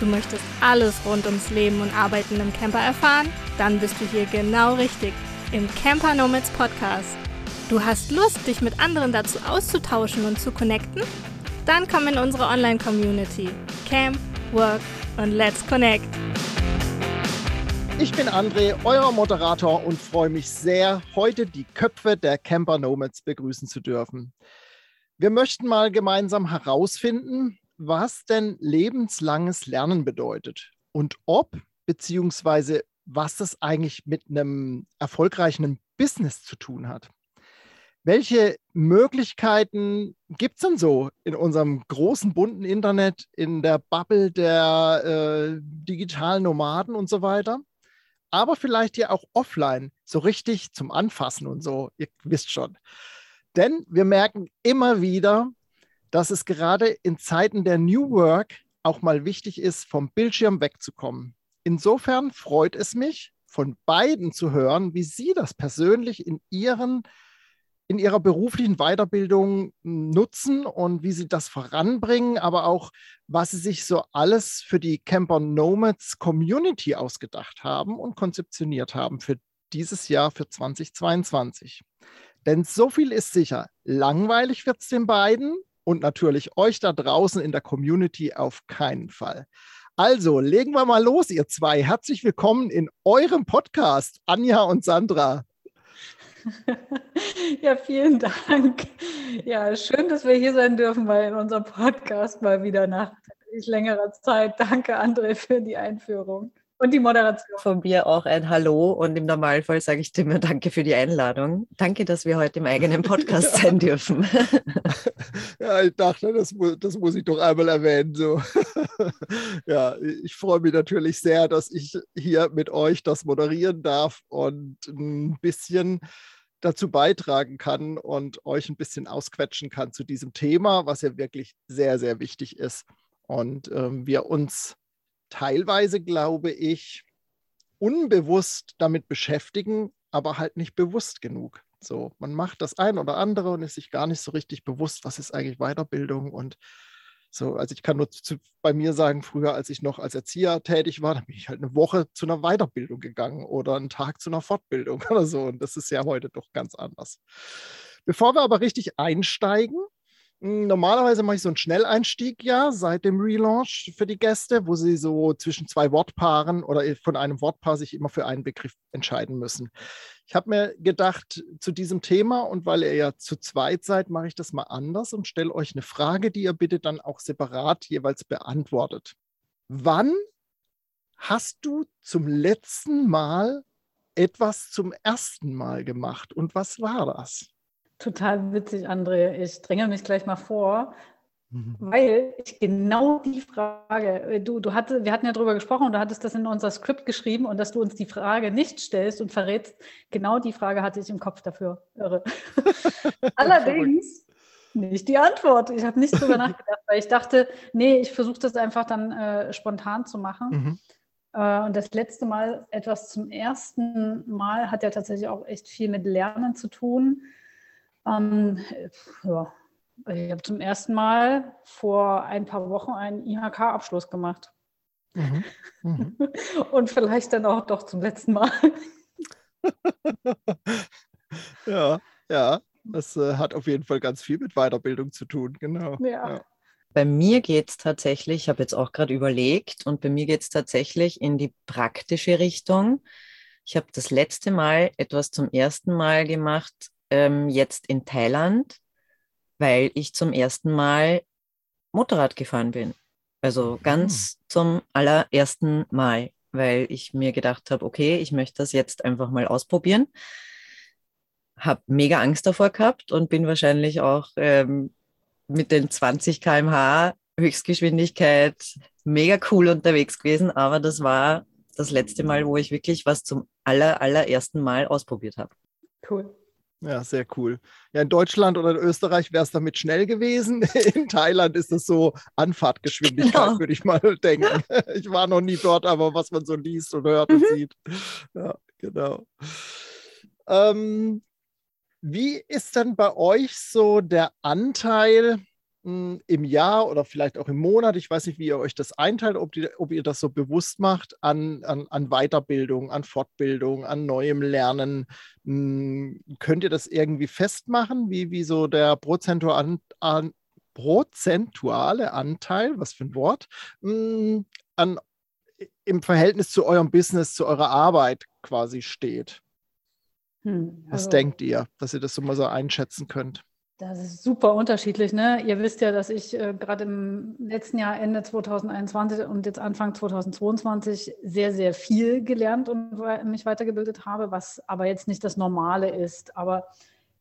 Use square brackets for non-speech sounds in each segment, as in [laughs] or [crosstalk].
Du möchtest alles rund ums Leben und Arbeiten im Camper erfahren? Dann bist du hier genau richtig im Camper Nomads Podcast. Du hast Lust, dich mit anderen dazu auszutauschen und zu connecten? Dann komm in unsere Online-Community. Camp, Work und Let's Connect. Ich bin André, euer Moderator und freue mich sehr, heute die Köpfe der Camper Nomads begrüßen zu dürfen. Wir möchten mal gemeinsam herausfinden, was denn lebenslanges Lernen bedeutet und ob beziehungsweise was das eigentlich mit einem erfolgreichen Business zu tun hat. Welche Möglichkeiten gibt es denn so in unserem großen bunten Internet, in der Bubble der äh, digitalen Nomaden und so weiter? Aber vielleicht ja auch offline, so richtig zum Anfassen und so, ihr wisst schon. Denn wir merken immer wieder, dass es gerade in Zeiten der New Work auch mal wichtig ist, vom Bildschirm wegzukommen. Insofern freut es mich, von beiden zu hören, wie Sie das persönlich in Ihren in ihrer beruflichen Weiterbildung nutzen und wie sie das voranbringen, aber auch, was sie sich so alles für die Camper Nomads Community ausgedacht haben und konzeptioniert haben für dieses Jahr, für 2022. Denn so viel ist sicher, langweilig wird es den beiden und natürlich euch da draußen in der Community auf keinen Fall. Also legen wir mal los, ihr zwei. Herzlich willkommen in eurem Podcast, Anja und Sandra. [laughs] Ja, vielen Dank. Ja, schön, dass wir hier sein dürfen bei unserem Podcast mal wieder nach längerer Zeit. Danke, André, für die Einführung. Und die Moderation. Von mir auch ein Hallo und im Normalfall sage ich dir immer Danke für die Einladung. Danke, dass wir heute im eigenen Podcast [laughs] sein dürfen. [laughs] Ja, ich dachte, das, das muss ich doch einmal erwähnen. So. [laughs] Ja, ich freue mich natürlich sehr, dass ich hier mit euch das moderieren darf und ein bisschen dazu beitragen kann und euch ein bisschen ausquetschen kann zu diesem Thema, was ja wirklich sehr, sehr wichtig ist. Und ähm, wir uns teilweise, glaube ich, unbewusst damit beschäftigen, aber halt nicht bewusst genug. So, man macht das ein oder andere und ist sich gar nicht so richtig bewusst, was ist eigentlich Weiterbildung und so. Also ich kann nur zu, bei mir sagen, früher, als ich noch als Erzieher tätig war, dann bin ich halt eine Woche zu einer Weiterbildung gegangen oder einen Tag zu einer Fortbildung [laughs] oder so. Und das ist ja heute doch ganz anders. Bevor wir aber richtig einsteigen, normalerweise mache ich so einen Schnelleinstieg ja seit dem Relaunch für die Gäste, wo sie so zwischen zwei Wortpaaren oder von einem Wortpaar sich immer für einen Begriff entscheiden müssen. Ich habe mir gedacht zu diesem Thema und weil ihr ja zu zweit seid, mache ich das mal anders und stelle euch eine Frage, die ihr bitte dann auch separat jeweils beantwortet. Wann hast du zum letzten Mal etwas zum ersten Mal gemacht und was war das? Total witzig, André. Ich dränge mich gleich mal vor, mhm. weil ich genau die Frage, äh, du, du hatte, wir hatten ja darüber gesprochen und du hattest das in unser Skript geschrieben und dass du uns die Frage nicht stellst und verrätst, genau die Frage hatte ich im Kopf dafür. Irre. [laughs] Allerdings nicht die Antwort. Ich habe nicht drüber nachgedacht, weil ich dachte, nee, ich versuche das einfach dann äh, spontan zu machen. Mhm. Äh, und das letzte Mal etwas zum ersten Mal hat ja tatsächlich auch echt viel mit Lernen zu tun. Ähm, ja, ich habe zum ersten Mal vor ein paar Wochen einen IHK-Abschluss gemacht. Mhm. Mhm. [laughs] Und vielleicht dann auch doch zum letzten Mal. [laughs] ja, ja, das äh, hat auf jeden Fall ganz viel mit Weiterbildung zu tun, genau. Ja. ja. Bei mir geht es tatsächlich, ich habe jetzt auch gerade überlegt, und bei mir geht es tatsächlich in die praktische Richtung. Ich habe das letzte Mal etwas zum ersten Mal gemacht, ähm, jetzt in Thailand, weil ich zum ersten Mal Motorrad gefahren bin. Also mhm. ganz mhm. zum allerersten Mal, weil ich mir gedacht habe, okay, ich möchte das jetzt einfach mal ausprobieren. Habe mega Angst davor gehabt und bin wahrscheinlich auch ähm, mit den 20 km/h Höchstgeschwindigkeit mega cool unterwegs gewesen, aber das war das letzte Mal, wo ich wirklich was zum aller, allerersten Mal ausprobiert habe. Cool. Ja, sehr cool. Ja, in Deutschland oder in Österreich wäre es damit schnell gewesen. [laughs] In Thailand ist es so Anfahrtgeschwindigkeit, genau. würde ich mal [laughs] denken. Ich war noch nie dort, aber was man so liest und hört mhm. und sieht. Ja, genau. Ähm, wie ist denn bei euch so der Anteil im Jahr oder vielleicht auch im Monat, ich weiß nicht, wie ihr euch das einteilt, ob, die, ob ihr das so bewusst macht, an, an, an Weiterbildung, an Fortbildung, an neuem Lernen. Hm, könnt ihr das irgendwie festmachen, wie, wie so der prozentual, an, prozentuale Anteil, was für ein Wort, hm, an, im Verhältnis zu eurem Business, zu eurer Arbeit quasi steht? Hm, also, was denkt ihr, dass ihr das so mal so einschätzen könnt? Das ist super unterschiedlich. Ne? Ihr wisst ja, dass ich äh, gerade im letzten Jahr, Ende 2021 und jetzt Anfang 2022 sehr, sehr viel gelernt und mich weitergebildet habe, was aber jetzt nicht das Normale ist. Aber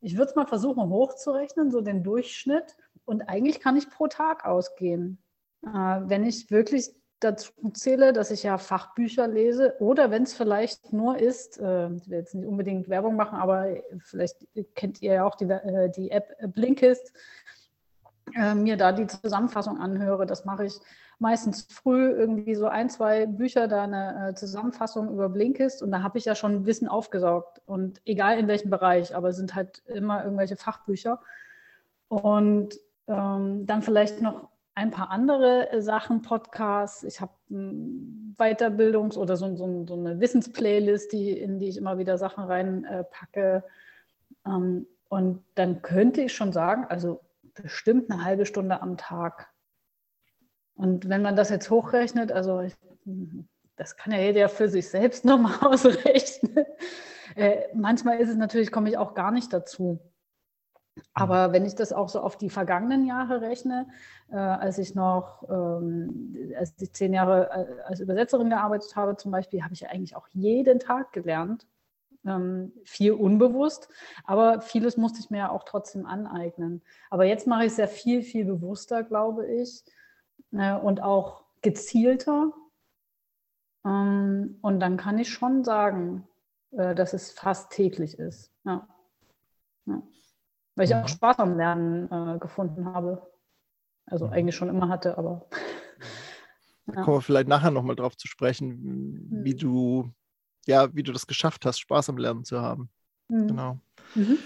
ich würde es mal versuchen hochzurechnen, so den Durchschnitt. Und eigentlich kann ich pro Tag ausgehen. Äh, wenn ich wirklich dazu zähle, dass ich ja Fachbücher lese. Oder wenn es vielleicht nur ist, äh, ich will jetzt nicht unbedingt Werbung machen, aber vielleicht kennt ihr ja auch die, äh, die App Blinkist, äh, mir da die Zusammenfassung anhöre. Das mache ich meistens früh irgendwie so ein, zwei Bücher, da eine äh, Zusammenfassung über Blinkist. Und da habe ich ja schon Wissen aufgesaugt. Und egal in welchem Bereich, aber es sind halt immer irgendwelche Fachbücher. Und ähm, dann vielleicht noch ein paar andere äh, Sachen, Podcasts. Ich habe Weiterbildungs- oder so, so, so, eine Wissensplaylist, die, in die ich immer wieder Sachen reinpacke. Äh, ähm, und dann könnte ich schon sagen, also bestimmt eine halbe Stunde am Tag. Und wenn man das jetzt hochrechnet, also ich, das kann ja jeder für sich selbst [laughs] nochmal ausrechnen. Äh, manchmal ist es natürlich, komme ich auch gar nicht dazu. Aber wenn ich das auch so auf die vergangenen Jahre rechne, äh, als ich noch, ähm, als ich zehn Jahre äh, als Übersetzerin gearbeitet habe zum Beispiel, habe ich eigentlich auch jeden Tag gelernt. Ähm, viel unbewusst, aber vieles musste ich mir ja auch trotzdem aneignen. Aber jetzt mache ich es ja viel, viel bewusster, glaube ich, äh, und auch gezielter. Ähm, und dann kann ich schon sagen, äh, dass es fast täglich ist. Ja. ja weil ich auch mhm. Spaß am Lernen äh, gefunden habe. Also mhm. eigentlich schon immer hatte, aber. [laughs] Da ja. kommen wir vielleicht nachher nochmal drauf zu sprechen, wie mhm. du, ja, wie du das geschafft hast, Spaß am Lernen zu haben. Mhm. Genau. Mhm.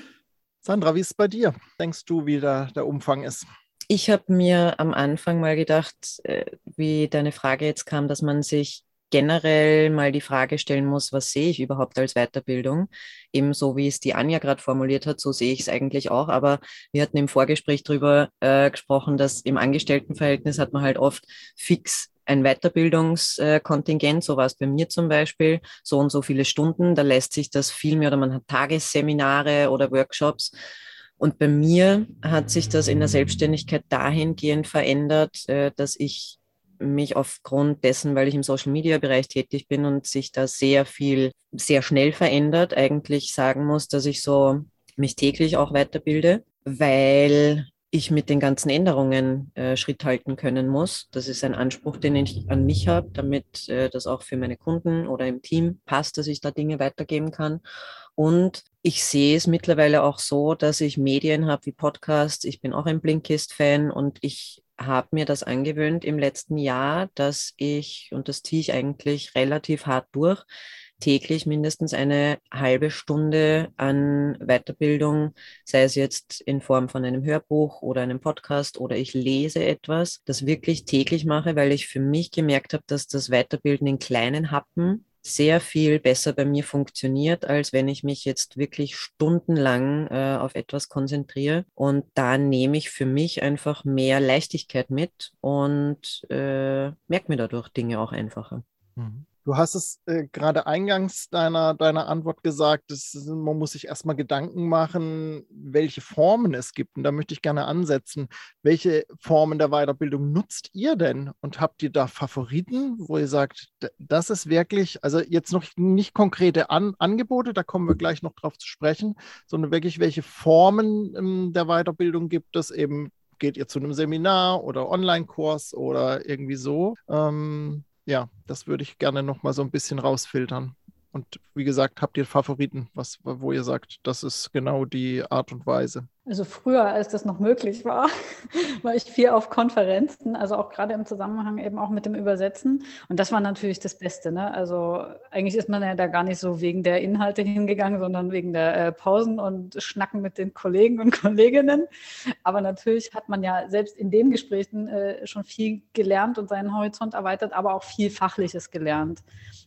Sandra, wie ist es bei dir? Denkst du, wie da der Umfang ist? Ich habe mir am Anfang mal gedacht, äh, wie deine Frage jetzt kam, dass man sich generell mal die Frage stellen muss, was sehe ich überhaupt als Weiterbildung? Ebenso wie es die Anja gerade formuliert hat, so sehe ich es eigentlich auch. Aber wir hatten im Vorgespräch darüber äh, gesprochen, dass im Angestelltenverhältnis hat man halt oft fix ein Weiterbildungskontingent, so war es bei mir zum Beispiel, so und so viele Stunden, da lässt sich das viel mehr oder man hat Tagesseminare oder Workshops. Und bei mir hat sich das in der Selbstständigkeit dahingehend verändert, äh, dass ich mich aufgrund dessen, weil ich im Social-Media-Bereich tätig bin und sich da sehr viel, sehr schnell verändert, eigentlich sagen muss, dass ich so mich täglich auch weiterbilde, weil ich mit den ganzen Änderungen äh, Schritt halten können muss. Das ist ein Anspruch, den ich an mich habe, damit äh, das auch für meine Kunden oder im Team passt, dass ich da Dinge weitergeben kann. Und ich sehe es mittlerweile auch so, dass ich Medien habe wie Podcasts. Ich bin auch ein Blinkist-Fan und ich habe mir das angewöhnt im letzten Jahr, dass ich, und das ziehe ich eigentlich relativ hart durch, täglich mindestens eine halbe Stunde an Weiterbildung, sei es jetzt in Form von einem Hörbuch oder einem Podcast oder ich lese etwas, das wirklich täglich mache, weil ich für mich gemerkt habe, dass das Weiterbilden in kleinen Happen sehr viel besser bei mir funktioniert, als wenn ich mich jetzt wirklich stundenlang äh, auf etwas konzentriere. Und da nehme ich für mich einfach mehr Leichtigkeit mit und äh, merke mir dadurch Dinge auch einfacher. Mhm. Du hast es äh, gerade eingangs deiner, deiner Antwort gesagt, dass, man muss sich erstmal Gedanken machen, welche Formen es gibt. Und da möchte ich gerne ansetzen. Welche Formen der Weiterbildung nutzt ihr denn? Und habt ihr da Favoriten, wo ihr sagt, das ist wirklich, also jetzt noch nicht konkrete An Angebote, da kommen wir gleich noch drauf zu sprechen, sondern wirklich, welche Formen ähm, der Weiterbildung gibt es eben? Geht ihr zu einem Seminar oder Online-Kurs oder irgendwie so? Ähm, ja, das würde ich gerne noch mal so ein bisschen rausfiltern. Und wie gesagt, habt ihr Favoriten, was, wo ihr sagt, das ist genau die Art und Weise? Also früher, als das noch möglich war, [laughs] war ich viel auf Konferenzen, also auch gerade im Zusammenhang eben auch mit dem Übersetzen. Und das war natürlich das Beste. Ne? Also eigentlich ist man ja da gar nicht so wegen der Inhalte hingegangen, sondern wegen der äh, Pausen und Schnacken mit den Kollegen und Kolleginnen. Aber natürlich hat man ja selbst in den Gesprächen äh, schon viel gelernt und seinen Horizont erweitert, aber auch viel Fachliches gelernt.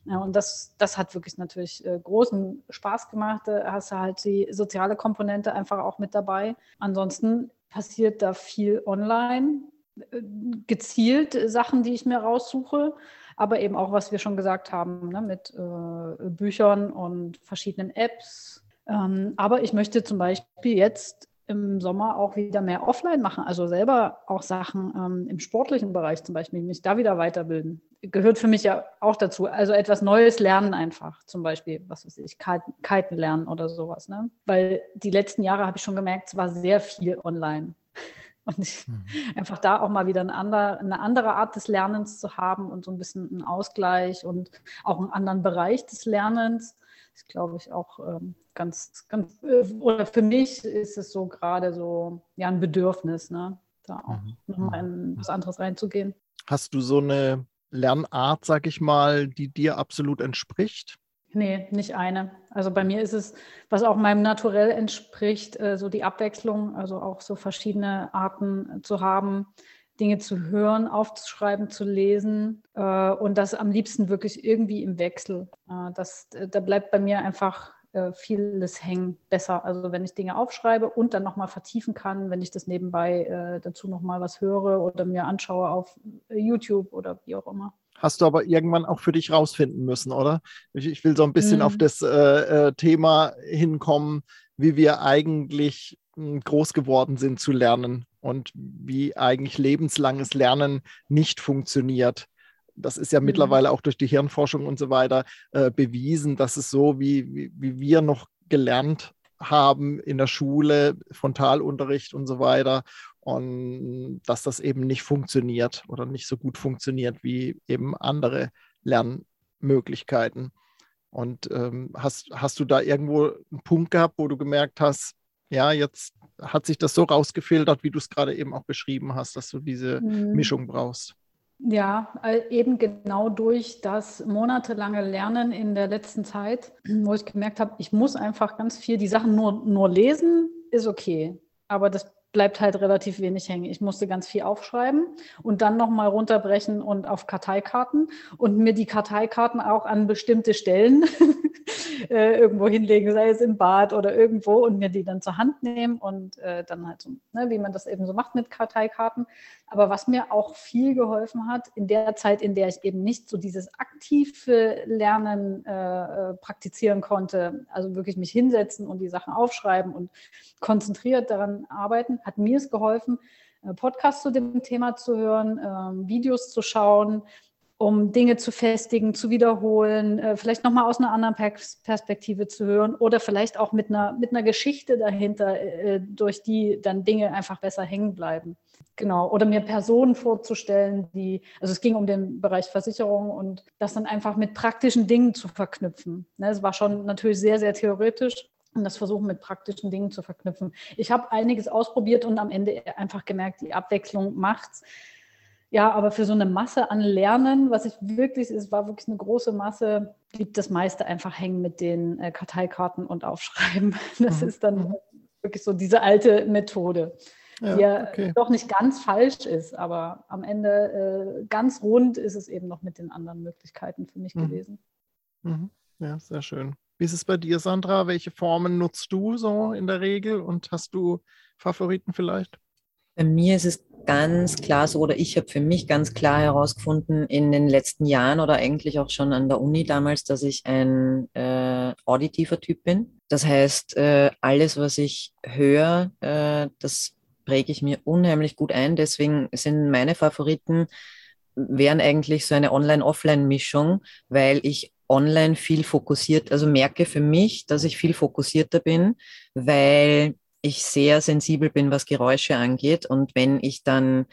Ja, und das, das hat wirklich natürlich äh, großen Spaß gemacht. Da hast du halt die soziale Komponente einfach auch mit dabei dabei. Ansonsten passiert da viel online, äh, gezielt Sachen, die ich mir raussuche, aber eben auch, was wir schon gesagt haben, ne, mit äh, Büchern und verschiedenen Apps. Ähm, aber ich möchte zum Beispiel jetzt im Sommer auch wieder mehr offline machen, also selber auch Sachen ähm, im sportlichen Bereich zum Beispiel, mich da wieder weiterbilden. Gehört für mich ja auch dazu. Also etwas Neues lernen einfach, zum Beispiel, was weiß ich, Kiten lernen oder sowas. Ne? Weil die letzten Jahre habe ich schon gemerkt, es war sehr viel online. [laughs] Und ich, mhm. einfach da auch mal wieder eine andere, eine andere Art des Lernens zu haben und so ein bisschen einen Ausgleich und auch einen anderen Bereich des Lernens ist, glaube ich, auch ähm, ganz, ganz, äh, oder für mich ist es so gerade so, ja, ein Bedürfnis, ne? da auch mhm. nochmal in mhm. was anderes reinzugehen. Hast du so eine Lernart, sag ich mal, die dir absolut entspricht? Nee, nicht eine. Also bei mir ist es, was auch meinem Naturell entspricht, äh, so die Abwechslung, also auch so verschiedene Arten zu haben, Dinge zu hören, aufzuschreiben, zu lesen äh, und das am liebsten wirklich irgendwie im Wechsel. Äh, das, äh, da bleibt bei mir einfach äh, vieles hängen besser. Also wenn ich Dinge aufschreibe und dann nochmal vertiefen kann, wenn ich das nebenbei äh, dazu nochmal was höre oder mir anschaue auf YouTube oder wie auch immer hast du aber irgendwann auch für dich rausfinden müssen, oder? Ich, ich will so ein bisschen mhm. auf das äh, äh, Thema hinkommen, wie wir eigentlich hm, groß geworden sind zu lernen und wie eigentlich lebenslanges Lernen nicht funktioniert. Das ist ja mhm. mittlerweile auch durch die Hirnforschung und so weiter äh, bewiesen, dass es so, wie, wie, wie wir noch gelernt haben in der Schule, Frontalunterricht und so weiter, und dass das eben nicht funktioniert oder nicht so gut funktioniert wie eben andere Lernmöglichkeiten. Und ähm, hast, hast du da irgendwo einen Punkt gehabt, wo du gemerkt hast, ja, jetzt hat sich das so rausgefiltert, wie du es gerade eben auch beschrieben hast, dass du diese mhm. Mischung brauchst. Ja, eben genau durch das monatelange Lernen in der letzten Zeit, wo ich gemerkt habe, ich muss einfach ganz viel, die Sachen nur, nur lesen, ist okay. Aber das bleibt halt relativ wenig hängen. Ich musste ganz viel aufschreiben und dann nochmal runterbrechen und auf Karteikarten und mir die Karteikarten auch an bestimmte Stellen äh, irgendwo hinlegen, sei es im Bad oder irgendwo und mir die dann zur Hand nehmen und äh, dann halt so, ne, wie man das eben so macht mit Karteikarten. Aber was mir auch viel geholfen hat, in der Zeit, in der ich eben nicht so dieses aktive Lernen äh, äh praktizieren konnte, also wirklich mich hinsetzen und die Sachen aufschreiben und konzentriert daran arbeiten, hat mir es geholfen, äh, Podcasts zu dem Thema zu hören, ähm, Videos zu schauen, um Dinge zu festigen, zu wiederholen, äh, vielleicht nochmal aus einer anderen Perspektive zu hören oder vielleicht auch mit einer, mit einer Geschichte dahinter, äh, durch die dann Dinge einfach besser hängen bleiben. Genau. Oder mir Personen vorzustellen, die, also es ging um den Bereich Versicherung und das dann einfach mit praktischen Dingen zu verknüpfen. Ne, es war schon natürlich sehr, sehr theoretisch, und das versuchen mit praktischen Dingen zu verknüpfen. Ich habe einiges ausprobiert und am Ende einfach gemerkt, die Abwechslung macht's. Ja, aber für so eine Masse an Lernen, was ich wirklich, es war wirklich eine große Masse, blieb das meiste einfach hängen mit den äh, Karteikarten und Aufschreiben. [laughs] Das mhm. ist dann mhm. wirklich so diese alte Methode, ja, die ja okay. doch nicht ganz falsch ist, aber am Ende äh, ganz rund ist es eben noch mit den anderen Möglichkeiten für mich mhm. gewesen. Mhm. Ja, sehr schön. Wie ist es bei dir, Sandra? Welche Formen nutzt du so in der Regel und hast du Favoriten vielleicht? Bei mir ist es ganz klar so, oder ich habe für mich ganz klar herausgefunden in den letzten Jahren oder eigentlich auch schon an der Uni damals, dass ich ein äh, auditiver Typ bin. Das heißt, äh, alles, was ich höre, äh, das präge ich mir unheimlich gut ein. Deswegen sind meine Favoriten wären eigentlich so eine Online-Offline-Mischung, weil ich online viel fokussiert, also merke für mich, dass ich viel fokussierter bin, weil ich sehr sensibel bin, was Geräusche angeht. Und wenn ich dann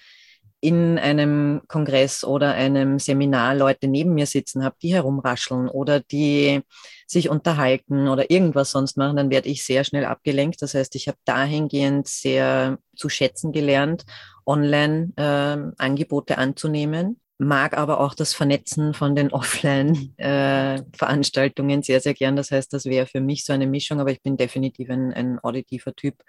in einem Kongress oder einem Seminar Leute neben mir sitzen habe, die herumrascheln oder die sich unterhalten oder irgendwas sonst machen, dann werde ich sehr schnell abgelenkt. Das heißt, ich habe dahingehend sehr zu schätzen gelernt, Online-Angebote äh, anzunehmen mag aber auch das Vernetzen von den Offline-Veranstaltungen äh, sehr, sehr gern. Das heißt, das wäre für mich so eine Mischung, aber ich bin definitiv ein, ein auditiver Typ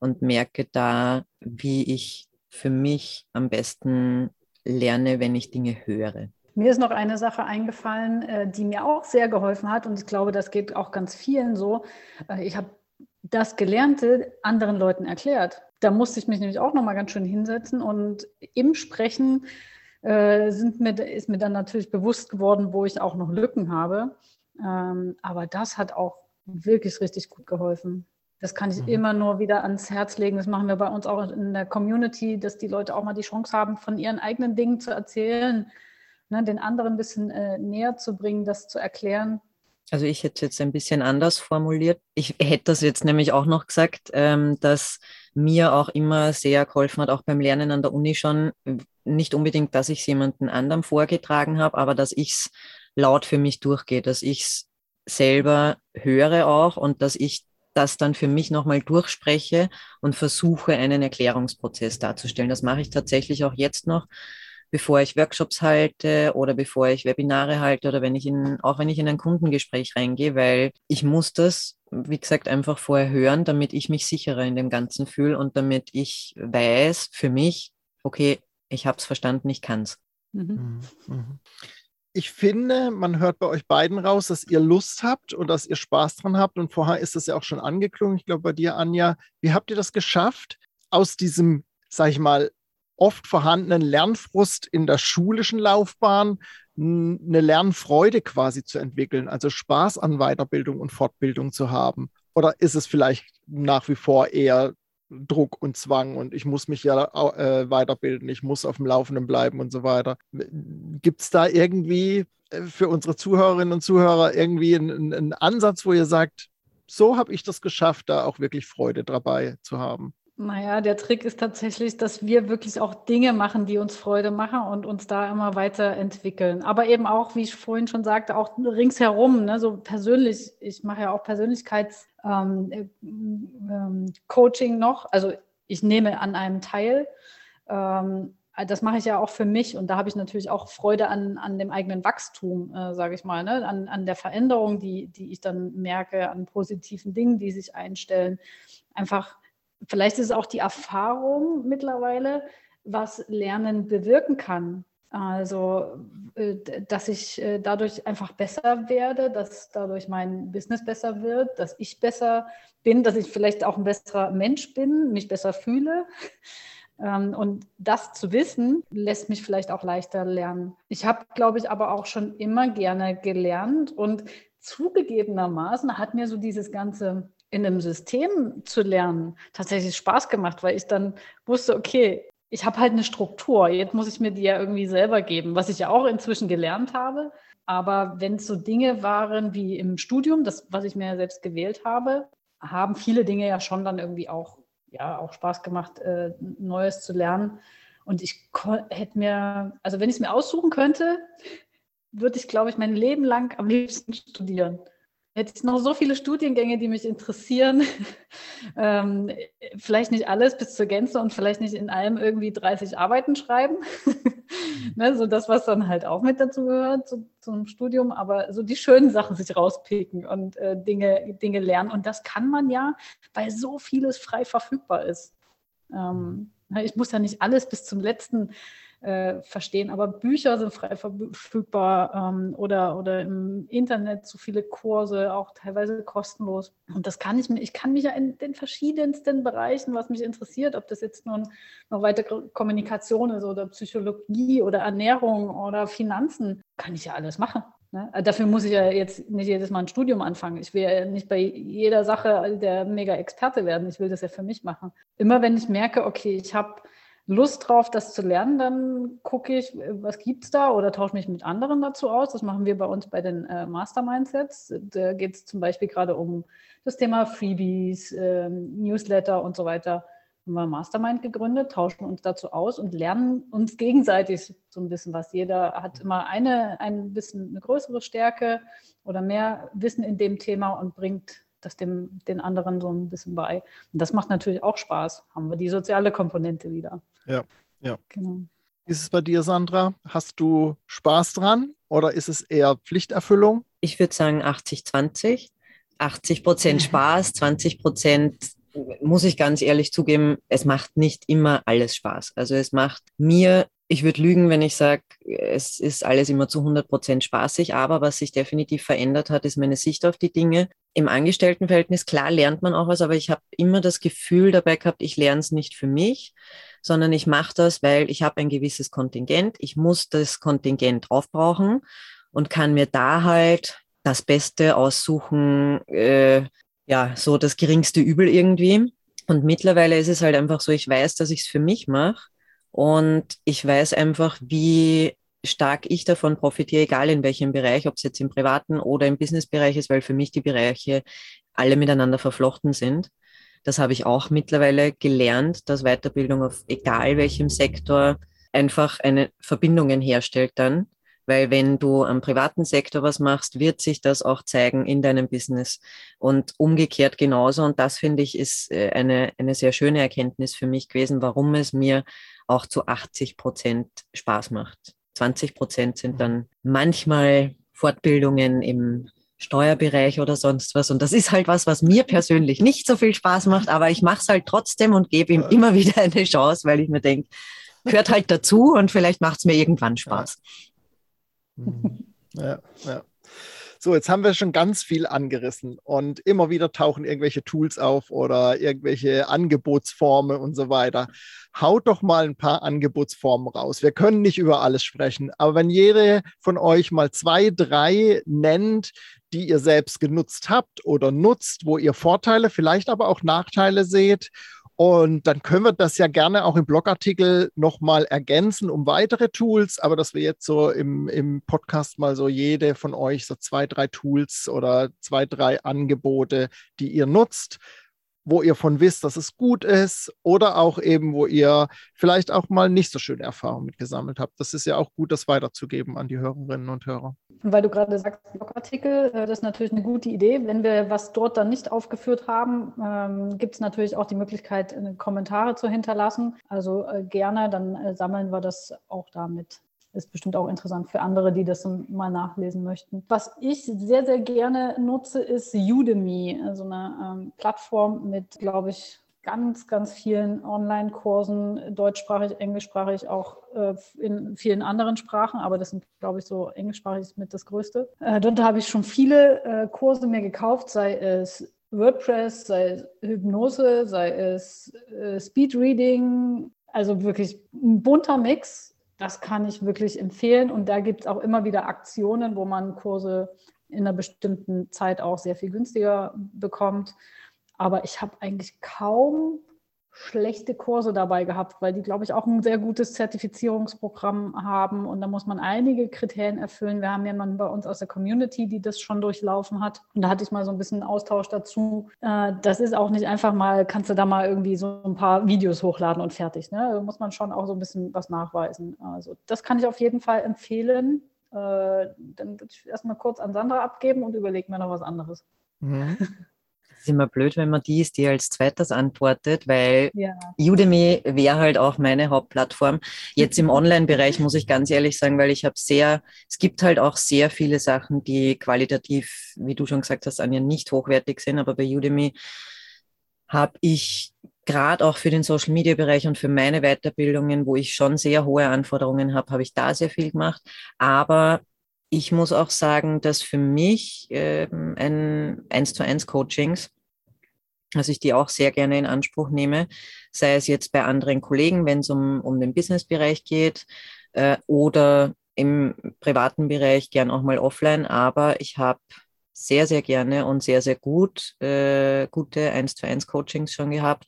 und merke da, wie ich für mich am besten lerne, wenn ich Dinge höre. Mir ist noch eine Sache eingefallen, äh, die mir auch sehr geholfen hat und ich glaube, das geht auch ganz vielen so. Äh, ich habe das Gelernte anderen Leuten erklärt. Da musste ich mich nämlich auch noch mal ganz schön hinsetzen und im Sprechen äh, sind mir, ist mir dann natürlich bewusst geworden, wo ich auch noch Lücken habe. Ähm, aber das hat auch wirklich richtig gut geholfen. Das kann ich mhm. immer nur wieder ans Herz legen. Das machen wir bei uns auch in der Community, dass die Leute auch mal die Chance haben, von ihren eigenen Dingen zu erzählen, ne, den anderen ein bisschen äh, näher zu bringen, das zu erklären. Also ich hätte es jetzt ein bisschen anders formuliert. Ich hätte das jetzt nämlich auch noch gesagt, ähm, dass mir auch immer sehr geholfen hat, auch beim Lernen an der Uni schon, nicht unbedingt, dass ich es jemandem anderem vorgetragen habe, aber dass ich es laut für mich durchgehe, dass ich es selber höre auch und dass ich das dann für mich nochmal durchspreche und versuche, einen Erklärungsprozess darzustellen. Das mache ich tatsächlich auch jetzt noch, bevor ich Workshops halte oder bevor ich Webinare halte oder wenn ich in, auch wenn ich in ein Kundengespräch reingehe, weil ich muss das, wie gesagt, einfach vorher hören, damit ich mich sicherer in dem Ganzen fühle und damit ich weiß für mich, okay, ich habe es verstanden, ich kann es. Mhm. Mhm. mhm ich finde, man hört bei euch beiden raus, dass ihr Lust habt und dass ihr Spaß dran habt. Und vorher ist das ja auch schon angeklungen. Ich glaube, bei dir, Anja, wie habt ihr das geschafft, aus diesem, sag ich mal, oft vorhandenen Lernfrust in der schulischen Laufbahn eine Lernfreude quasi zu entwickeln, also Spaß an Weiterbildung und Fortbildung zu haben? Oder ist es vielleicht nach wie vor eher Druck und Zwang und ich muss mich ja äh, weiterbilden, ich muss auf dem Laufenden bleiben und so weiter. Gibt es da irgendwie äh, für unsere Zuhörerinnen und Zuhörer irgendwie einen, einen Ansatz, wo ihr sagt, so habe ich das geschafft, da auch wirklich Freude dabei zu haben? Naja, der Trick ist tatsächlich, dass wir wirklich auch Dinge machen, die uns Freude machen und uns da immer weiterentwickeln. Aber eben auch, wie ich vorhin schon sagte, auch ringsherum, ne, so persönlich. Ich mache ja auch Persönlichkeitscoaching ähm, ähm, noch. Also ich nehme an einem teil. Ähm, das mache ich ja auch für mich und da habe ich natürlich auch Freude an, an dem eigenen Wachstum, äh, sage ich mal, ne? an, an der Veränderung, die, die ich dann merke, an positiven Dingen, die sich einstellen. Einfach vielleicht ist es auch die Erfahrung mittlerweile, was Lernen bewirken kann. Also, äh, dass ich äh, dadurch einfach besser werde, dass dadurch mein Business besser wird, dass ich besser bin, dass ich vielleicht auch ein besserer Mensch bin, mich besser fühle. [laughs] Ähm, und das zu wissen, lässt mich vielleicht auch leichter lernen. Ich habe, glaube ich, aber auch schon immer gerne gelernt und zugegebenermaßen hat mir so dieses ganze in einem System zu lernen tatsächlich Spaß gemacht, weil ich dann wusste, okay, ich habe halt eine Struktur, jetzt muss ich mir die ja irgendwie selber geben, was ich ja auch inzwischen gelernt habe. Aber wenn es so Dinge waren wie im Studium, das, was ich mir ja selbst gewählt habe, haben viele Dinge ja schon dann irgendwie auch, ja, auch Spaß gemacht, äh, Neues zu lernen. Und ich hätte mir, also wenn ich es mir aussuchen könnte, würde ich, glaube ich, mein Leben lang am liebsten studieren. Jetzt noch so viele Studiengänge, die mich interessieren. [laughs] ähm, vielleicht nicht alles bis zur Gänze und vielleicht nicht in allem irgendwie 30 Arbeiten schreiben. [laughs] ne, so das, was dann halt auch mit dazu gehört zu, zu einem Studium, aber so die schönen Sachen sich rauspicken und äh, Dinge, Dinge lernen. Und das kann man ja, weil so vieles frei verfügbar ist. Ähm, ne, ich muss ja nicht alles bis zum letzten äh, verstehen. Aber Bücher sind frei verfügbar ähm, oder, oder im Internet so viele Kurse, auch teilweise kostenlos. Und das kann ich mir, ich kann mich ja in den verschiedensten Bereichen, was mich interessiert, ob das jetzt nun noch weitere Kommunikation ist oder Psychologie oder Ernährung oder Finanzen, kann ich ja alles machen. Ne? Dafür muss ich ja jetzt nicht jedes Mal ein Studium anfangen. Ich will ja nicht bei jeder Sache der Mega-Experte werden. Ich will das ja für mich machen. Immer wenn ich merke, okay, ich habe Lust drauf, das zu lernen, dann gucke ich, was gibt es da oder tausche mich mit anderen dazu aus. Das machen wir bei uns bei den äh, Mastermindsets. Da geht es zum Beispiel gerade um das Thema Freebies, äh, Newsletter und so weiter. haben wir Mastermind gegründet, tauschen uns dazu aus und lernen uns gegenseitig so ein bisschen was. Jeder hat immer eine, ein bisschen eine größere Stärke oder mehr Wissen in dem Thema und bringt das dem den anderen so ein bisschen bei. Und das macht natürlich auch Spaß. Haben wir die soziale Komponente wieder. Ja, ja. Genau. Ist es bei dir, Sandra? Hast du Spaß dran oder ist es eher Pflichterfüllung? Ich würde sagen 80-20. 80 Prozent Spaß, 20 Prozent muss ich ganz ehrlich zugeben, es macht nicht immer alles Spaß. Also es macht mir, ich würde lügen, wenn ich sage, es ist alles immer zu 100 Prozent spaßig, aber was sich definitiv verändert hat, ist meine Sicht auf die Dinge. Im Angestelltenverhältnis, klar, lernt man auch was, aber ich habe immer das Gefühl dabei gehabt, ich lerne es nicht für mich, sondern ich mache das, weil ich habe ein gewisses Kontingent. Ich muss das Kontingent aufbrauchen und kann mir da halt das Beste aussuchen, äh, ja, so das geringste Übel irgendwie. Und mittlerweile ist es halt einfach so, ich weiß, dass ich es für mich mache und ich weiß einfach, wie stark ich davon profitiere, egal in welchem Bereich, ob es jetzt im privaten oder im Businessbereich ist, weil für mich die Bereiche alle miteinander verflochten sind. Das habe ich auch mittlerweile gelernt, dass Weiterbildung auf egal welchem Sektor einfach eine Verbindungen herstellt dann weil wenn du am privaten Sektor was machst, wird sich das auch zeigen in deinem Business und umgekehrt genauso. Und das finde ich ist äh, eine, eine sehr schöne Erkenntnis für mich gewesen, warum es mir auch zu 80 Prozent Spaß macht. 20 Prozent sind dann manchmal Fortbildungen im Steuerbereich oder sonst was. Und das ist halt was, was mir persönlich nicht so viel Spaß macht, aber ich mache es halt trotzdem und gebe ihm immer [laughs] wieder eine Chance, weil ich mir denke, gehört halt dazu und vielleicht macht es mir irgendwann Spaß. Mhm. Ja, ja. So, jetzt haben wir schon ganz viel angerissen und immer wieder tauchen irgendwelche Tools auf oder irgendwelche Angebotsformen und so weiter. Haut doch mal ein paar Angebotsformen raus. Wir können nicht über alles sprechen, aber wenn jede von euch mal zwei, drei nennt, die ihr selbst genutzt habt oder nutzt, wo ihr Vorteile, vielleicht aber auch Nachteile seht. Und dann können wir das ja gerne auch im Blogartikel nochmal ergänzen um weitere Tools, aber dass wir jetzt so im, im Podcast mal so jede von euch so zwei, drei Tools oder zwei, drei Angebote, die ihr nutzt, wo ihr von wisst, dass es gut ist oder auch eben, wo ihr vielleicht auch mal nicht so schöne Erfahrungen mit gesammelt habt. Das ist ja auch gut, das weiterzugeben an die Hörerinnen und Hörer. Weil du gerade sagst, Blogartikel, äh, das ist natürlich eine gute Idee. Wenn wir was dort dann nicht aufgeführt haben, ähm, gibt es natürlich auch die Möglichkeit, äh, Kommentare zu hinterlassen. Also äh, gerne, dann sammeln wir das auch damit ist bestimmt auch interessant für andere, die das mal nachlesen möchten. Was ich sehr, sehr gerne nutze, ist Udemy, also eine ähm, Plattform mit, glaube ich, ganz, ganz vielen Online-Kursen, deutschsprachig, englischsprachig, auch äh, in vielen anderen Sprachen, aber das sind, glaube ich, so englischsprachig mit das Größte. Äh, dort habe ich schon viele äh, Kurse mir gekauft, sei es WordPress, sei es Hypnose, sei es äh, Speedreading, also wirklich ein bunter Mix das kann ich wirklich empfehlen. Und da gibt es auch immer wieder Aktionen, wo man Kurse in einer bestimmten Zeit auch sehr viel günstiger bekommt. Aber ich habe eigentlich kaum schlechte Kurse dabei gehabt, weil die, glaube ich, auch ein sehr gutes Zertifizierungsprogramm haben. Und da muss man einige Kriterien erfüllen. Wir haben jemanden bei uns aus der Community, die das schon durchlaufen hat. Und da hatte ich mal so ein bisschen Austausch dazu. Äh, das ist auch nicht einfach mal, kannst du da mal irgendwie so ein paar Videos hochladen und fertig. Ne? Da muss man schon auch so ein bisschen was nachweisen. Also das kann ich auf jeden Fall empfehlen. Äh, dann würde ich erstmal kurz an Sandra abgeben und überlege mir noch was anderes. Mhm. [laughs] ist immer blöd, wenn man die ist, die als zweites antwortet, weil ja. Udemy wäre halt auch meine Hauptplattform. Jetzt im Online-Bereich muss ich ganz ehrlich sagen, weil ich habe sehr, es gibt halt auch sehr viele Sachen, die qualitativ, wie du schon gesagt hast, Anja, nicht hochwertig sind, aber bei Udemy habe ich gerade auch für den Social Media Bereich und für meine Weiterbildungen, wo ich schon sehr hohe Anforderungen habe, habe ich da sehr viel gemacht. Aber ich muss auch sagen, dass für mich ähm, ein 1 zu 1 Coachings, also ich die auch sehr gerne in Anspruch nehme, sei es jetzt bei anderen Kollegen, wenn es um, um den Businessbereich geht äh, oder im privaten Bereich gern auch mal offline, aber ich habe sehr, sehr gerne und sehr, sehr gut äh, gute 1 zu 1 Coachings schon gehabt,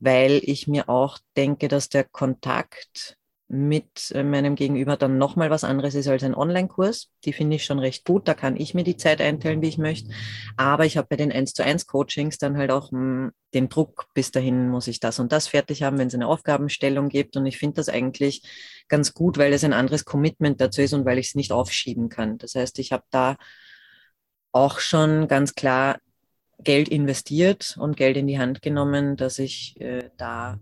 weil ich mir auch denke, dass der Kontakt mit äh, meinem Gegenüber dann nochmal was anderes ist als ein Online-Kurs. Die finde ich schon recht gut. Da kann ich mir die Zeit einteilen, wie ich möchte. Aber ich habe bei den 1 zu 1 Coachings dann halt auch hm, den Druck, bis dahin muss ich das und das fertig haben, wenn es eine Aufgabenstellung gibt. Und ich finde das eigentlich ganz gut, weil es ein anderes Commitment dazu ist und weil ich es nicht aufschieben kann. Das heißt, ich habe da auch schon ganz klar Geld investiert und Geld in die Hand genommen, dass ich äh, da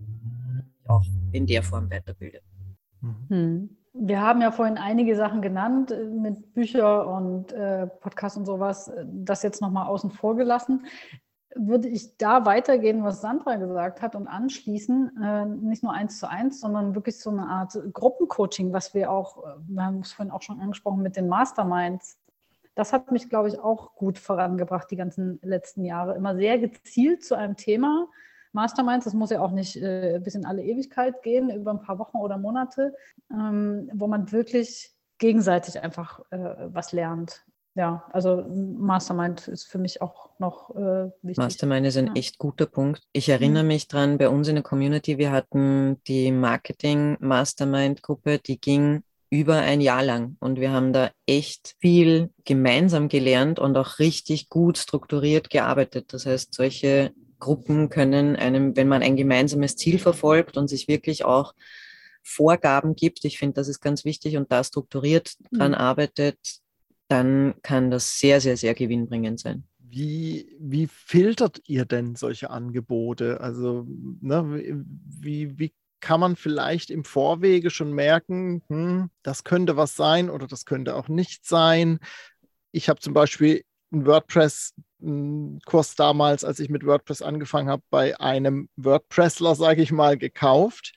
auch in der Form weiterbilde. Mhm. Hm. Wir haben ja vorhin einige Sachen genannt äh, mit Bücher und äh, Podcasts und sowas. Das jetzt nochmal außen vor gelassen. Würde ich da weitergehen, was Sandra gesagt hat und anschließen, äh, nicht nur eins zu eins, sondern wirklich so eine Art Gruppencoaching, was wir auch, äh, wir haben es vorhin auch schon angesprochen mit den Masterminds. Das hat mich, glaube ich, auch gut vorangebracht die ganzen letzten Jahre. Immer sehr gezielt zu einem Thema Masterminds, das muss ja auch nicht äh, bis in alle Ewigkeit gehen, über ein paar Wochen oder Monate, ähm, wo man wirklich gegenseitig einfach äh, was lernt. Ja, also Mastermind ist für mich auch noch äh, wichtig. Mastermind ist ein ja. echt guter Punkt. Ich erinnere mhm. mich dran, bei uns in der Community, wir hatten die Marketing Mastermind Gruppe, die ging über ein Jahr lang. Und wir haben da echt viel gemeinsam gelernt und auch richtig gut strukturiert gearbeitet. Das heißt, solche Gruppen können einem, wenn man ein gemeinsames Ziel verfolgt und sich wirklich auch Vorgaben gibt, ich finde, das ist ganz wichtig und da strukturiert dran mhm. arbeitet, dann kann das sehr, sehr, sehr gewinnbringend sein. Wie, wie filtert ihr denn solche Angebote? Also, ne, wie, wie kann man vielleicht im Vorwege schon merken, hm, das könnte was sein oder das könnte auch nicht sein? Ich habe zum Beispiel einen WordPress-Kurs damals, als ich mit WordPress angefangen habe, bei einem WordPressler, sage ich mal, gekauft.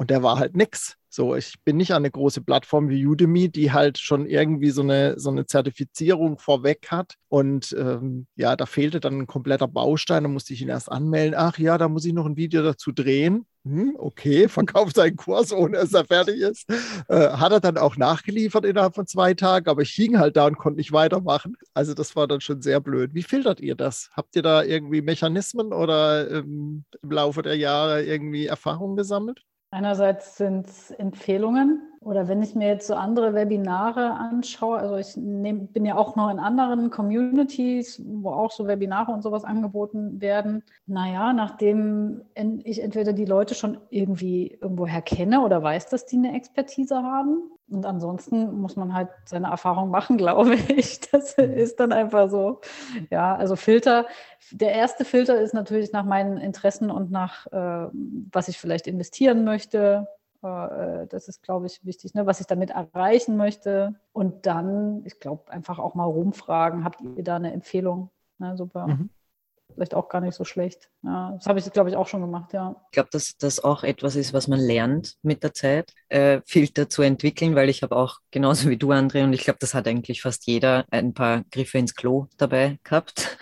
Und der war halt nix. So, ich bin nicht an eine große Plattform wie Udemy, die halt schon irgendwie so eine, so eine Zertifizierung vorweg hat. Und ähm, ja, da fehlte dann ein kompletter Baustein, da musste ich ihn erst anmelden. Ach ja, da muss ich noch ein Video dazu drehen. Hm, okay, [laughs] verkauft seinen Kurs, ohne dass er fertig ist. Äh, hat er dann auch nachgeliefert innerhalb von zwei Tagen, aber ich hing halt da und konnte nicht weitermachen. Also das war dann schon sehr blöd. Wie filtert ihr das? Habt ihr da irgendwie Mechanismen oder ähm, im Laufe der Jahre irgendwie Erfahrungen gesammelt? Einerseits sind es Empfehlungen oder wenn ich mir jetzt so andere Webinare anschaue, also ich nehm, bin ja auch noch in anderen Communities, wo auch so Webinare und sowas angeboten werden. Naja, nachdem ich entweder die Leute schon irgendwie irgendwoher kenne oder weiß, dass die eine Expertise haben. Und ansonsten muss man halt seine Erfahrung machen, [laughs] glaube ich. Das ist dann einfach so. Ja, also Filter der erste Filter ist natürlich nach meinen Interessen und nach, äh, was ich vielleicht investieren möchte. Äh, das ist, glaube ich, wichtig, ne? was ich damit erreichen möchte. Und dann, ich glaube, einfach auch mal rumfragen, habt ihr da eine Empfehlung? Na, super. Mhm. Vielleicht auch gar nicht so schlecht. Ja, das habe ich, glaube ich, auch schon gemacht, ja. Ich glaube, dass das auch etwas ist, was man lernt mit der Zeit, äh, Filter zu entwickeln, weil ich habe auch genauso wie du, André, und ich glaube, das hat eigentlich fast jeder ein paar Griffe ins Klo dabei gehabt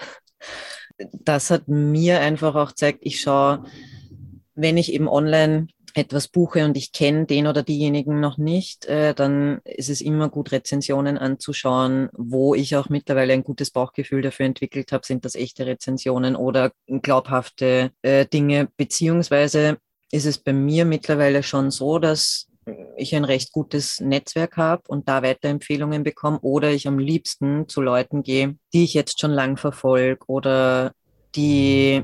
das hat mir einfach auch gezeigt, ich schaue, wenn ich eben online etwas buche und ich kenne den oder diejenigen noch nicht, äh, dann ist es immer gut, Rezensionen anzuschauen, wo ich auch mittlerweile ein gutes Bauchgefühl dafür entwickelt habe, sind das echte Rezensionen oder glaubhafte äh, Dinge, beziehungsweise ist es bei mir mittlerweile schon so, dass ich ein recht gutes Netzwerk habe und da Weiterempfehlungen bekomme oder ich am liebsten zu Leuten gehe, die ich jetzt schon lang verfolge oder die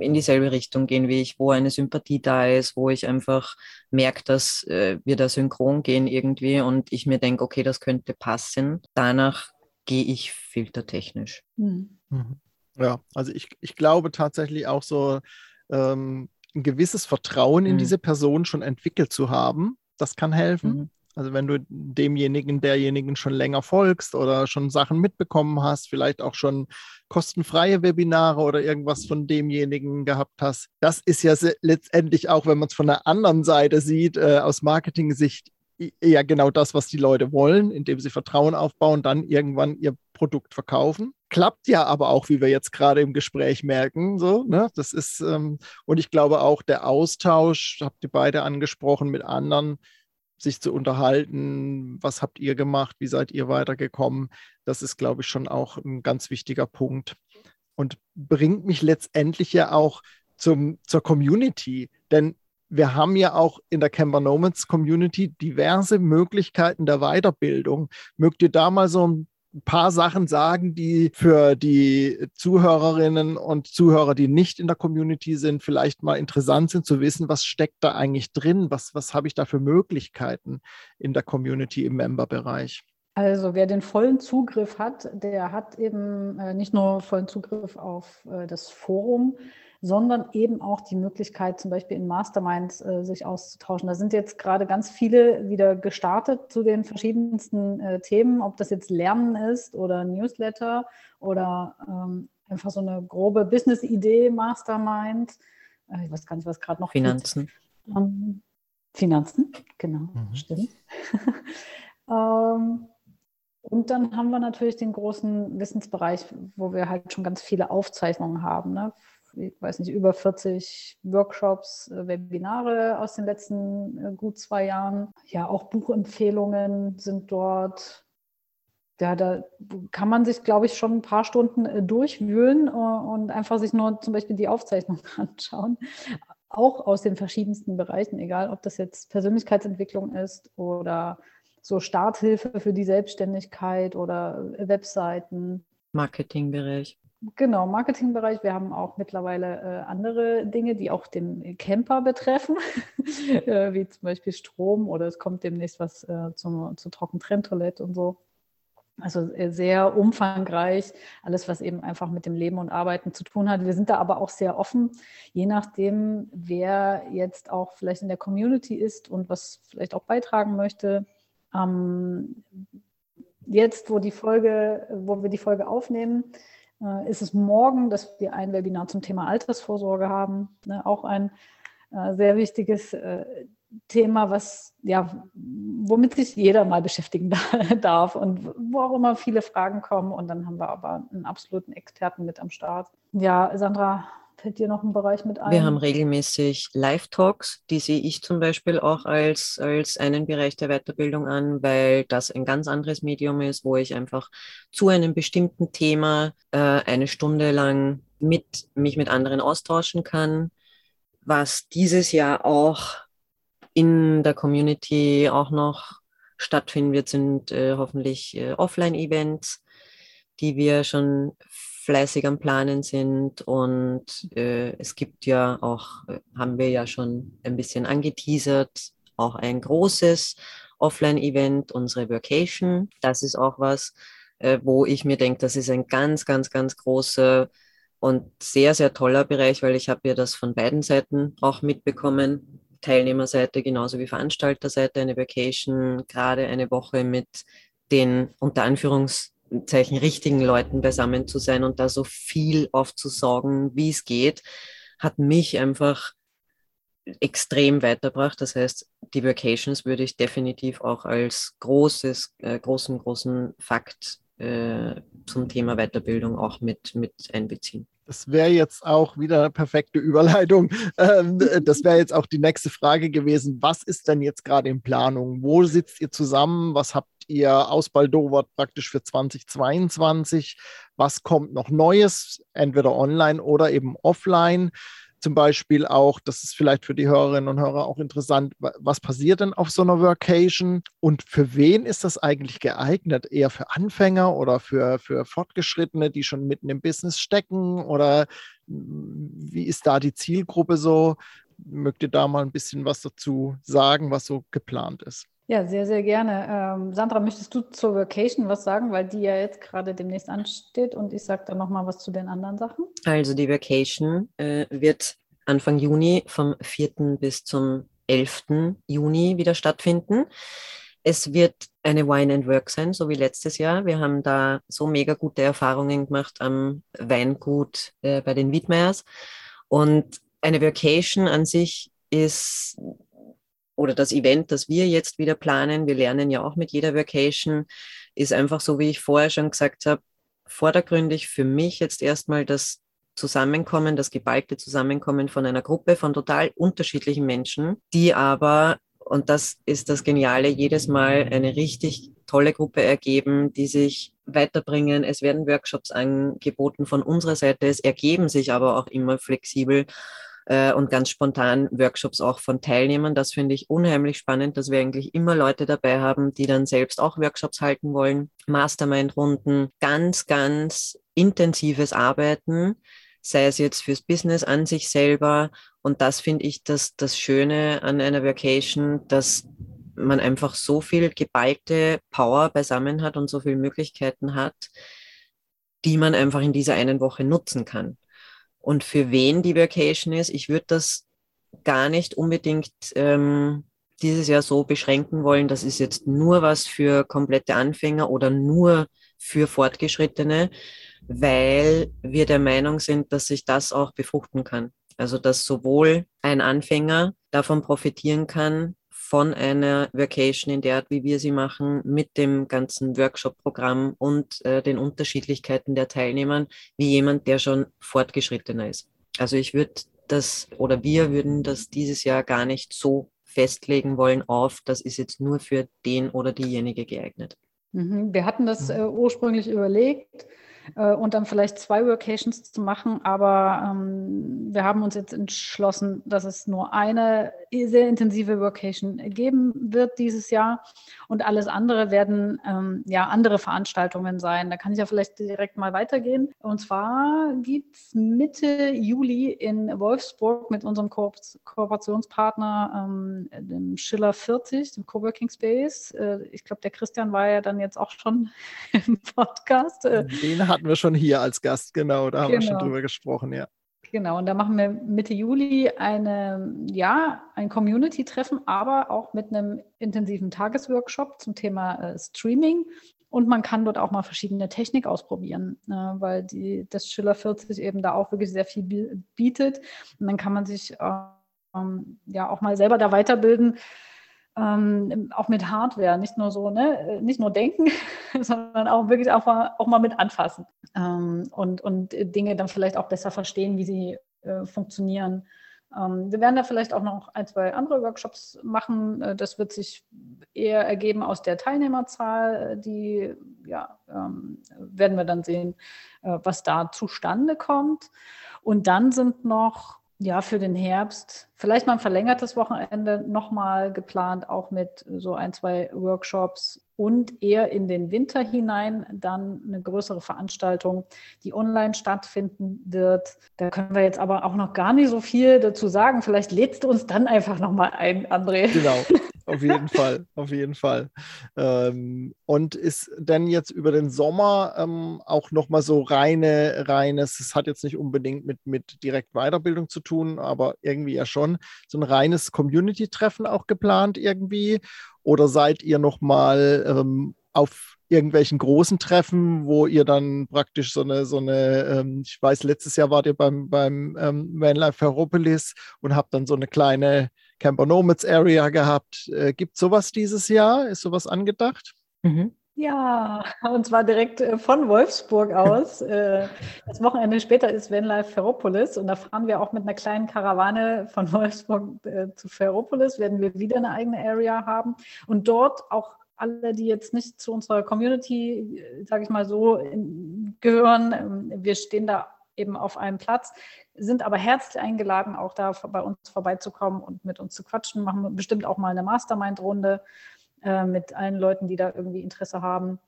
in dieselbe Richtung gehen wie ich, wo eine Sympathie da ist, wo ich einfach merke, dass äh, wir da synchron gehen irgendwie und ich mir denke, okay, das könnte passen. Danach gehe ich filtertechnisch. Mhm. Ja, also ich, ich glaube tatsächlich auch so ähm, ein gewisses Vertrauen in mhm. diese Person schon entwickelt zu haben, das kann helfen. Mhm. Also wenn du demjenigen, derjenigen schon länger folgst oder schon Sachen mitbekommen hast, vielleicht auch schon kostenfreie Webinare oder irgendwas von demjenigen gehabt hast. Das ist ja letztendlich auch, wenn man es von der anderen Seite sieht, äh, aus Marketing-Sicht ja genau das, was die Leute wollen, indem sie Vertrauen aufbauen, dann irgendwann ihr Produkt verkaufen. Klappt ja aber auch, wie wir jetzt gerade im Gespräch merken. So, ne? Das ist, ähm, und ich glaube auch der Austausch, habt ihr beide angesprochen, mit anderen, sich zu unterhalten, was habt ihr gemacht, wie seid ihr weitergekommen, das ist, glaube ich, schon auch ein ganz wichtiger Punkt. Und bringt mich letztendlich ja auch zum, zur Community. Denn wir haben ja auch in der Camper Nomads Community diverse Möglichkeiten der Weiterbildung. Mögt ihr da mal so ein paar Sachen sagen, die für die Zuhörerinnen und Zuhörer, die nicht in der Community sind, vielleicht mal interessant sind zu wissen, was steckt da eigentlich drin? Was, was habe ich da für Möglichkeiten in der Community im Member-Bereich? Also wer den vollen Zugriff hat, der hat eben äh, nicht nur vollen Zugriff auf äh, das Forum, sondern eben auch die Möglichkeit, zum Beispiel in Masterminds äh, sich auszutauschen. Da sind jetzt gerade ganz viele wieder gestartet zu den verschiedensten äh, Themen, ob das jetzt Lernen ist oder Newsletter oder ähm, einfach so eine grobe Business-Idee, Mastermind. Äh, ich weiß gar nicht, was gerade noch. Finanzen. Ähm, Finanzen, genau, mhm. stimmt. [laughs] ähm, und dann haben wir natürlich den großen Wissensbereich, wo wir halt schon ganz viele Aufzeichnungen haben. Ne? Ich weiß nicht, über 40 Workshops, äh, Webinare aus den letzten äh, gut zwei Jahren. Ja, auch Buchempfehlungen sind dort. Ja, da kann man sich, glaube ich, schon ein paar Stunden äh, durchwühlen und einfach sich nur zum Beispiel die Aufzeichnung [laughs] anschauen. Auch aus den verschiedensten Bereichen, egal ob das jetzt Persönlichkeitsentwicklung ist oder so Starthilfe für die Selbstständigkeit oder Webseiten. Marketingbereich. Genau, Marketingbereich. Wir haben auch mittlerweile äh, andere Dinge, die auch den Camper betreffen, [laughs] äh, wie zum Beispiel Strom oder es kommt demnächst was äh, zum, zur Trockentrenntoilette und so. Also äh, sehr umfangreich, alles, was eben einfach mit dem Leben und Arbeiten zu tun hat. Wir sind da aber auch sehr offen, je nachdem, wer jetzt auch vielleicht in der Community ist und was vielleicht auch beitragen möchte ähm, jetzt, wo die Folge, wo wir die Folge aufnehmen, ist es morgen, dass wir ein Webinar zum Thema Altersvorsorge haben. Ne, auch ein äh, sehr wichtiges äh, Thema, was ja, womit sich jeder mal beschäftigen [laughs] darf und wo auch immer viele Fragen kommen. Und dann haben wir aber einen absoluten Experten mit am Start. Ja, Sandra, Fällt dir noch ein Bereich mit ein? Wir haben regelmäßig Live-Talks, die sehe ich zum Beispiel auch als, als einen Bereich der Weiterbildung an, weil das ein ganz anderes Medium ist, wo ich einfach zu einem bestimmten Thema äh, eine Stunde lang mit, mich mit anderen austauschen kann, was dieses Jahr auch in der Community auch noch stattfinden wird, sind äh, hoffentlich äh, Offline-Events, die wir schon fleißig am Planen sind und äh, es gibt ja auch, äh, haben wir ja schon ein bisschen angeteasert, auch ein großes Offline-Event, unsere Vacation. Das ist auch was, äh, wo ich mir denke, das ist ein ganz, ganz, ganz großer und sehr, sehr toller Bereich, weil ich habe ja das von beiden Seiten auch mitbekommen. Teilnehmerseite genauso wie Veranstalterseite, eine Vacation, gerade eine Woche mit den unter Anführungs Zeichen richtigen Leuten beisammen zu sein und da so viel aufzusaugen, wie es geht, hat mich einfach extrem weitergebracht. Das heißt, die Vacations würde ich definitiv auch als großes, äh, großen, großen Fakt äh, zum Thema Weiterbildung auch mit, mit einbeziehen. Das wäre jetzt auch wieder eine perfekte Überleitung. Ähm, das wäre jetzt auch die nächste Frage gewesen. Was ist denn jetzt gerade in Planung? Wo sitzt ihr zusammen? Was habt ihr ausbaldowert praktisch für 2022? Was kommt noch Neues, entweder online oder eben offline? Zum Beispiel auch, das ist vielleicht für die Hörerinnen und Hörer auch interessant, was passiert denn auf so einer Workation und für wen ist das eigentlich geeignet? Eher für Anfänger oder für, für Fortgeschrittene, die schon mitten im Business stecken oder wie ist da die Zielgruppe so? Mögt ihr da mal ein bisschen was dazu sagen, was so geplant ist? Ja, sehr, sehr gerne. Ähm, Sandra, möchtest du zur Vacation was sagen, weil die ja jetzt gerade demnächst ansteht und ich sage dann nochmal was zu den anderen Sachen? Also die Vacation äh, wird Anfang Juni vom 4. bis zum 11. Juni wieder stattfinden. Es wird eine Wine and Work sein, so wie letztes Jahr. Wir haben da so mega gute Erfahrungen gemacht am Weingut äh, bei den Wiedmeyers. Und eine Vacation an sich ist oder das Event, das wir jetzt wieder planen, wir lernen ja auch mit jeder Vacation, ist einfach so, wie ich vorher schon gesagt habe, vordergründig für mich jetzt erstmal das Zusammenkommen, das geballte Zusammenkommen von einer Gruppe von total unterschiedlichen Menschen, die aber, und das ist das Geniale, jedes Mal eine richtig tolle Gruppe ergeben, die sich weiterbringen. Es werden Workshops angeboten von unserer Seite, es ergeben sich aber auch immer flexibel äh, und ganz spontan Workshops auch von Teilnehmern. Das finde ich unheimlich spannend, dass wir eigentlich immer Leute dabei haben, die dann selbst auch Workshops halten wollen, Mastermind-Runden, ganz, ganz intensives Arbeiten, sei es jetzt fürs Business an sich selber. Und das finde ich das, das Schöne an einer Vacation, dass man einfach so viel geballte Power beisammen hat und so viele Möglichkeiten hat, die man einfach in dieser einen Woche nutzen kann. Und für wen die Vacation ist, ich würde das gar nicht unbedingt ähm, dieses Jahr so beschränken wollen, das ist jetzt nur was für komplette Anfänger oder nur für Fortgeschrittene, weil wir der Meinung sind, dass sich das auch befruchten kann. Also dass sowohl ein Anfänger davon profitieren kann, von einer Vacation in der Art, wie wir sie machen, mit dem ganzen Workshop-Programm und äh, den Unterschiedlichkeiten der Teilnehmer, wie jemand, der schon fortgeschrittener ist. Also ich würde das oder wir würden das dieses Jahr gar nicht so festlegen wollen auf, das ist jetzt nur für den oder diejenige geeignet. Mhm. Wir hatten das mhm. äh, ursprünglich überlegt, äh, und dann vielleicht zwei Workations zu machen. Aber ähm, wir haben uns jetzt entschlossen, dass es nur eine sehr intensive Workation geben wird dieses Jahr. Und alles andere werden ähm, ja andere Veranstaltungen sein. Da kann ich ja vielleicht direkt mal weitergehen. Und zwar gibt es Mitte Juli in Wolfsburg mit unserem Ko Kooperationspartner, ähm, dem Schiller 40, dem Coworking Space. Äh, ich glaube, der Christian war ja dann jetzt auch schon [laughs] im Podcast. Äh, Den hatten wir schon hier als Gast, genau, da haben genau. wir schon genau. drüber gesprochen, ja. Genau, und da machen wir Mitte Juli eine, ja, ein Community-Treffen, aber auch mit einem intensiven Tagesworkshop zum Thema äh, Streaming. Und man kann dort auch mal verschiedene Technik ausprobieren, äh, weil die, das Schiller 40 eben da auch wirklich sehr viel bietet. Und dann kann man sich ähm, ja auch mal selber da weiterbilden ähm, auch mit Hardware, nicht nur so, ne, nicht nur denken, [laughs] sondern auch wirklich auch mal, auch mal mit anfassen ähm, und, und Dinge dann vielleicht auch besser verstehen, wie sie äh, funktionieren. Ähm, wir werden da vielleicht auch noch ein, zwei andere Workshops machen. Äh, das wird sich eher ergeben aus der Teilnehmerzahl, die ja, ähm, werden wir dann sehen, äh, was da zustande kommt. Und dann sind noch ja, für den Herbst. Vielleicht mal ein verlängertes Wochenende nochmal geplant, auch mit so ein, zwei Workshops und eher in den Winter hinein dann eine größere Veranstaltung, die online stattfinden wird. Da können wir jetzt aber auch noch gar nicht so viel dazu sagen. Vielleicht lädst du uns dann einfach nochmal ein, André. Genau, [laughs] auf jeden Fall, auf jeden Fall. Ähm, und ist denn jetzt über den Sommer ähm, auch nochmal so reine, reines, es hat jetzt nicht unbedingt mit, mit direkt Weiterbildung zu tun, aber irgendwie ja schon, so ein reines Community-Treffen auch geplant irgendwie? Oder seid ihr nochmal ähm, auf irgendwelchen großen Treffen, wo ihr dann praktisch so eine, so eine, ähm, ich weiß, letztes Jahr wart ihr beim, beim ähm, Vanlife Ferropolis und habt dann so eine kleine Camper Nomads Area gehabt. Äh, Gibt sowas dieses Jahr? Ist sowas angedacht? Mhm. Ja, und zwar direkt äh, von Wolfsburg aus. Äh, das Wochenende später ist Vanlife Ferropolis und da fahren wir auch mit einer kleinen Karawane von Wolfsburg äh, zu Ferropolis, werden wir wieder eine eigene Area haben. Und dort auch alle, die jetzt nicht zu unserer Community, sage ich mal so, gehören, ähm, wir stehen da eben auf einem Platz, sind aber herzlich eingeladen, auch da bei uns vorbeizukommen und mit uns zu quatschen, machen bestimmt auch mal eine Mastermind-Runde äh, mit allen Leuten, die da irgendwie Interesse haben.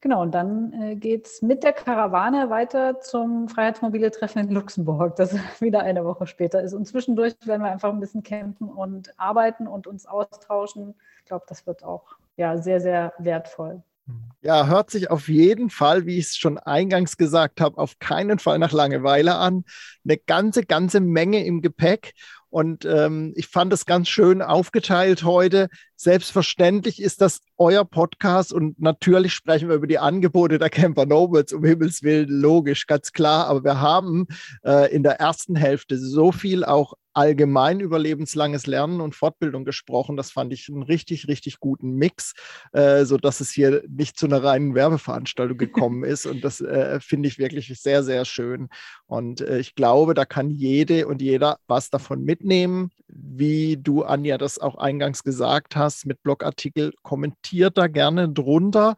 Genau, und dann äh, geht es mit der Karawane weiter zum Freiheitsmobile-Treffen in Luxemburg, das [laughs] wieder eine Woche später ist. Und zwischendurch werden wir einfach ein bisschen campen und arbeiten und uns austauschen. Ich glaube, das wird auch ja, sehr, sehr wertvoll. Ja, hört sich auf jeden Fall, wie ich es schon eingangs gesagt habe, auf keinen Fall nach Langeweile an. Eine ganze, ganze Menge im Gepäck. Und ähm, ich fand es ganz schön aufgeteilt heute. Selbstverständlich ist das euer Podcast und natürlich sprechen wir über die Angebote der Camper Nobles, um Himmels Willen, logisch, ganz klar. Aber wir haben äh, in der ersten Hälfte so viel auch allgemein über lebenslanges Lernen und Fortbildung gesprochen. Das fand ich einen richtig, richtig guten Mix, äh, sodass es hier nicht zu einer reinen Werbeveranstaltung gekommen [laughs] ist. Und das äh, finde ich wirklich sehr, sehr schön. Und äh, ich glaube, da kann jede und jeder was davon mitnehmen. Wie du, Anja, das auch eingangs gesagt hast, mit Blogartikel, kommentiert da gerne drunter.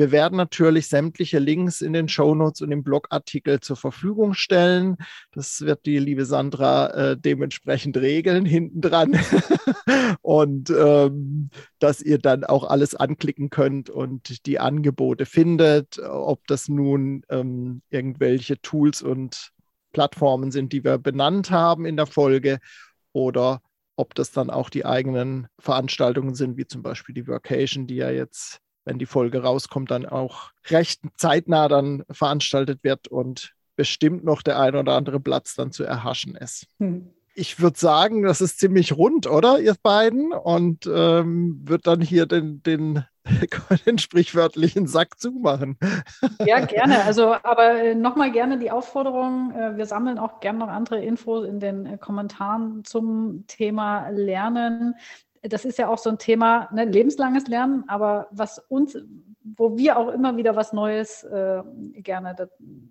Wir werden natürlich sämtliche Links in den Shownotes und im Blogartikel zur Verfügung stellen. Das wird die liebe Sandra äh, dementsprechend regeln hinten dran. [laughs] und ähm, dass ihr dann auch alles anklicken könnt und die Angebote findet, ob das nun ähm, irgendwelche Tools und Plattformen sind, die wir benannt haben in der Folge oder ob das dann auch die eigenen Veranstaltungen sind, wie zum Beispiel die Workation, die ja jetzt, wenn die Folge rauskommt, dann auch recht zeitnah dann veranstaltet wird und bestimmt noch der ein oder andere Platz dann zu erhaschen ist. Hm ich würde sagen, das ist ziemlich rund, oder, ihr beiden? Und ähm, wird dann hier den, den, [laughs] den sprichwörtlichen Sack zumachen. [laughs] Ja, gerne. Also, aber äh, nochmal gerne die Aufforderung. Äh, wir sammeln auch gerne noch andere Infos in den äh, Kommentaren zum Thema Lernen. Das ist ja auch so ein Thema, ne, lebenslanges Lernen, aber was uns wo wir auch immer wieder was Neues äh, gerne da,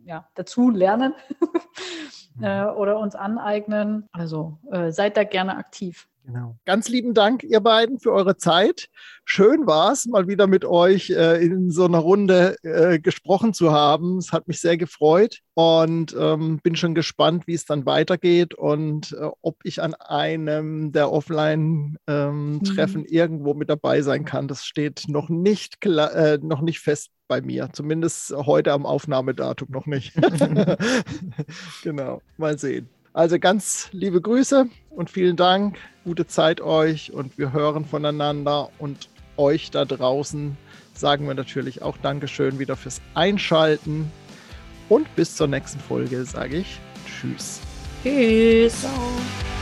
ja, dazu lernen [laughs] äh, oder uns aneignen. Also äh, seid da gerne aktiv. Genau. Ganz lieben Dank, ihr beiden, für eure Zeit. Schön war es, mal wieder mit euch äh, in so einer Runde äh, gesprochen zu haben. Es hat mich sehr gefreut und ähm, bin schon gespannt, wie es dann weitergeht und äh, ob ich an einem der Offline-Treffen ähm, mhm. irgendwo mit dabei sein kann. Das steht noch nicht, äh, noch nicht fest bei mir. Zumindest heute am Aufnahmedatum noch nicht. [laughs] [laughs] genau, mal sehen. Also ganz liebe Grüße und vielen Dank. Gute Zeit euch und wir hören voneinander und euch da draußen sagen wir natürlich auch Dankeschön wieder fürs Einschalten und bis zur nächsten Folge sage ich Tschüss. Tschüss. Ciao.